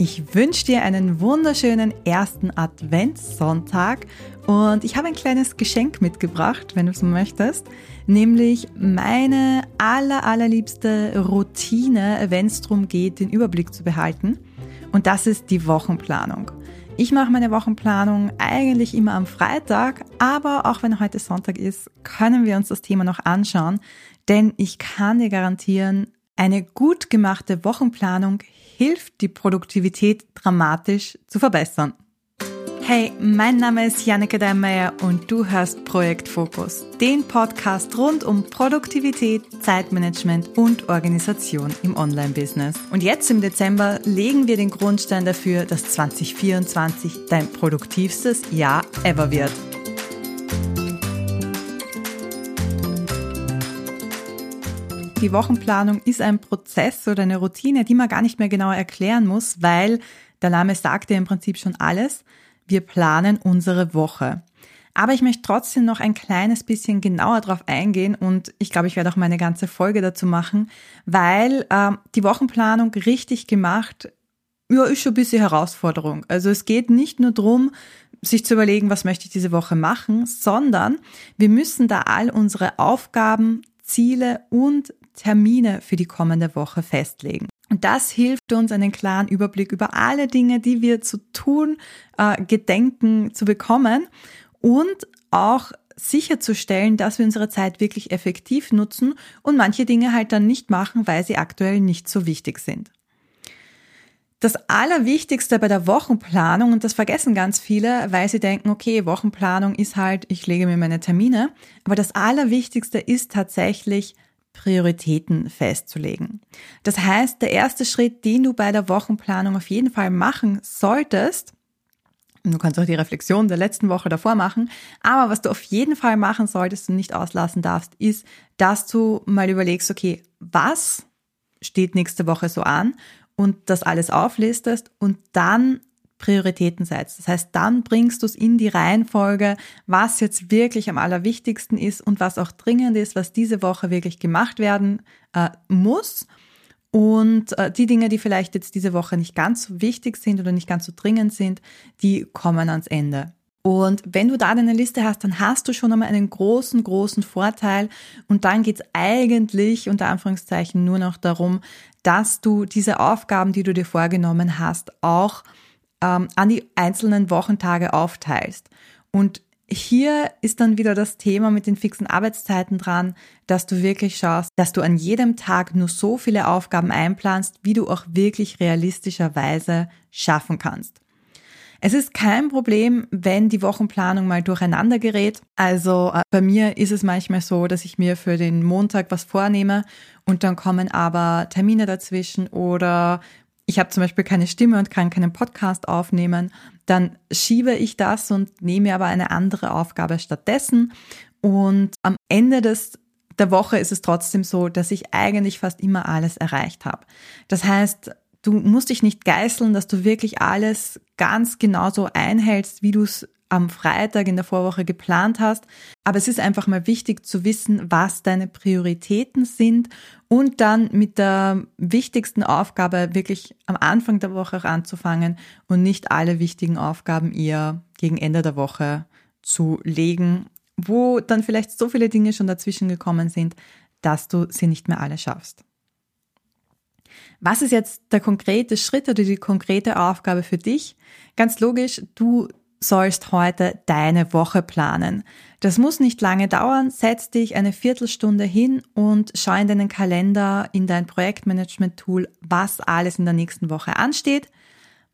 Ich wünsche dir einen wunderschönen ersten Adventssonntag und ich habe ein kleines Geschenk mitgebracht, wenn du es möchtest, nämlich meine aller, allerliebste Routine, wenn es darum geht, den Überblick zu behalten. Und das ist die Wochenplanung. Ich mache meine Wochenplanung eigentlich immer am Freitag, aber auch wenn heute Sonntag ist, können wir uns das Thema noch anschauen, denn ich kann dir garantieren, eine gut gemachte Wochenplanung hilft, die Produktivität dramatisch zu verbessern. Hey, mein Name ist Janneke Deinmeier und du hörst Projekt Fokus, den Podcast rund um Produktivität, Zeitmanagement und Organisation im Online-Business. Und jetzt im Dezember legen wir den Grundstein dafür, dass 2024 dein produktivstes Jahr ever wird. Die Wochenplanung ist ein Prozess oder eine Routine, die man gar nicht mehr genau erklären muss, weil der Name sagt ja im Prinzip schon alles. Wir planen unsere Woche. Aber ich möchte trotzdem noch ein kleines bisschen genauer drauf eingehen und ich glaube, ich werde auch meine ganze Folge dazu machen, weil äh, die Wochenplanung richtig gemacht ja, ist schon ein bisschen Herausforderung. Also es geht nicht nur drum, sich zu überlegen, was möchte ich diese Woche machen, sondern wir müssen da all unsere Aufgaben, Ziele und Termine für die kommende Woche festlegen. Und das hilft uns, einen klaren Überblick über alle Dinge, die wir zu tun, äh, gedenken zu bekommen und auch sicherzustellen, dass wir unsere Zeit wirklich effektiv nutzen und manche Dinge halt dann nicht machen, weil sie aktuell nicht so wichtig sind. Das Allerwichtigste bei der Wochenplanung, und das vergessen ganz viele, weil sie denken, okay, Wochenplanung ist halt, ich lege mir meine Termine, aber das Allerwichtigste ist tatsächlich Prioritäten festzulegen. Das heißt, der erste Schritt, den du bei der Wochenplanung auf jeden Fall machen solltest, du kannst auch die Reflexion der letzten Woche davor machen, aber was du auf jeden Fall machen solltest und nicht auslassen darfst, ist, dass du mal überlegst, okay, was steht nächste Woche so an und das alles auflistest und dann Prioritäten setzt. Das heißt, dann bringst du es in die Reihenfolge, was jetzt wirklich am allerwichtigsten ist und was auch dringend ist, was diese Woche wirklich gemacht werden äh, muss. Und äh, die Dinge, die vielleicht jetzt diese Woche nicht ganz so wichtig sind oder nicht ganz so dringend sind, die kommen ans Ende. Und wenn du da deine Liste hast, dann hast du schon einmal einen großen, großen Vorteil. Und dann geht's eigentlich unter Anführungszeichen nur noch darum, dass du diese Aufgaben, die du dir vorgenommen hast, auch ähm, an die einzelnen Wochentage aufteilst. Und hier ist dann wieder das Thema mit den fixen Arbeitszeiten dran, dass du wirklich schaust, dass du an jedem Tag nur so viele Aufgaben einplanst, wie du auch wirklich realistischerweise schaffen kannst. Es ist kein Problem, wenn die Wochenplanung mal durcheinander gerät. Also äh, bei mir ist es manchmal so, dass ich mir für den Montag was vornehme und dann kommen aber Termine dazwischen oder ich habe zum Beispiel keine Stimme und kann keinen Podcast aufnehmen, dann schiebe ich das und nehme aber eine andere Aufgabe stattdessen. Und am Ende des der Woche ist es trotzdem so, dass ich eigentlich fast immer alles erreicht habe. Das heißt, du musst dich nicht geißeln, dass du wirklich alles ganz genauso einhältst, wie du es am Freitag in der Vorwoche geplant hast. Aber es ist einfach mal wichtig zu wissen, was deine Prioritäten sind und dann mit der wichtigsten Aufgabe wirklich am Anfang der Woche auch anzufangen und nicht alle wichtigen Aufgaben eher gegen Ende der Woche zu legen, wo dann vielleicht so viele Dinge schon dazwischen gekommen sind, dass du sie nicht mehr alle schaffst. Was ist jetzt der konkrete Schritt oder die konkrete Aufgabe für dich? Ganz logisch, du sollst heute deine Woche planen. Das muss nicht lange dauern. Setz dich eine Viertelstunde hin und schau in deinen Kalender, in dein Projektmanagement-Tool, was alles in der nächsten Woche ansteht.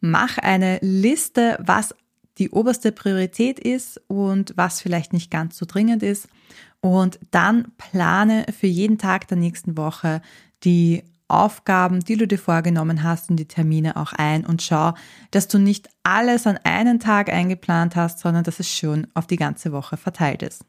Mach eine Liste, was die oberste Priorität ist und was vielleicht nicht ganz so dringend ist. Und dann plane für jeden Tag der nächsten Woche die Aufgaben, die du dir vorgenommen hast und die Termine auch ein und schau, dass du nicht alles an einen Tag eingeplant hast, sondern dass es schon auf die ganze Woche verteilt ist.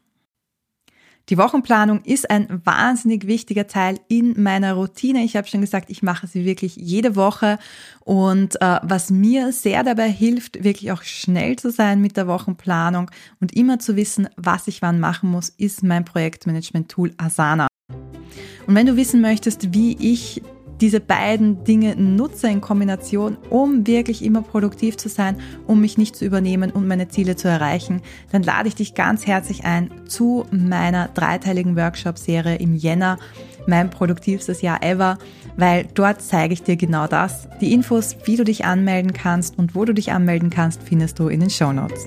Die Wochenplanung ist ein wahnsinnig wichtiger Teil in meiner Routine. Ich habe schon gesagt, ich mache sie wirklich jede Woche. Und äh, was mir sehr dabei hilft, wirklich auch schnell zu sein mit der Wochenplanung und immer zu wissen, was ich wann machen muss, ist mein Projektmanagement-Tool Asana. Und wenn du wissen möchtest, wie ich diese beiden Dinge nutze in Kombination, um wirklich immer produktiv zu sein, um mich nicht zu übernehmen und meine Ziele zu erreichen, dann lade ich dich ganz herzlich ein zu meiner dreiteiligen Workshop-Serie im Jänner, mein produktivstes Jahr ever, weil dort zeige ich dir genau das. Die Infos, wie du dich anmelden kannst und wo du dich anmelden kannst, findest du in den Show Notes.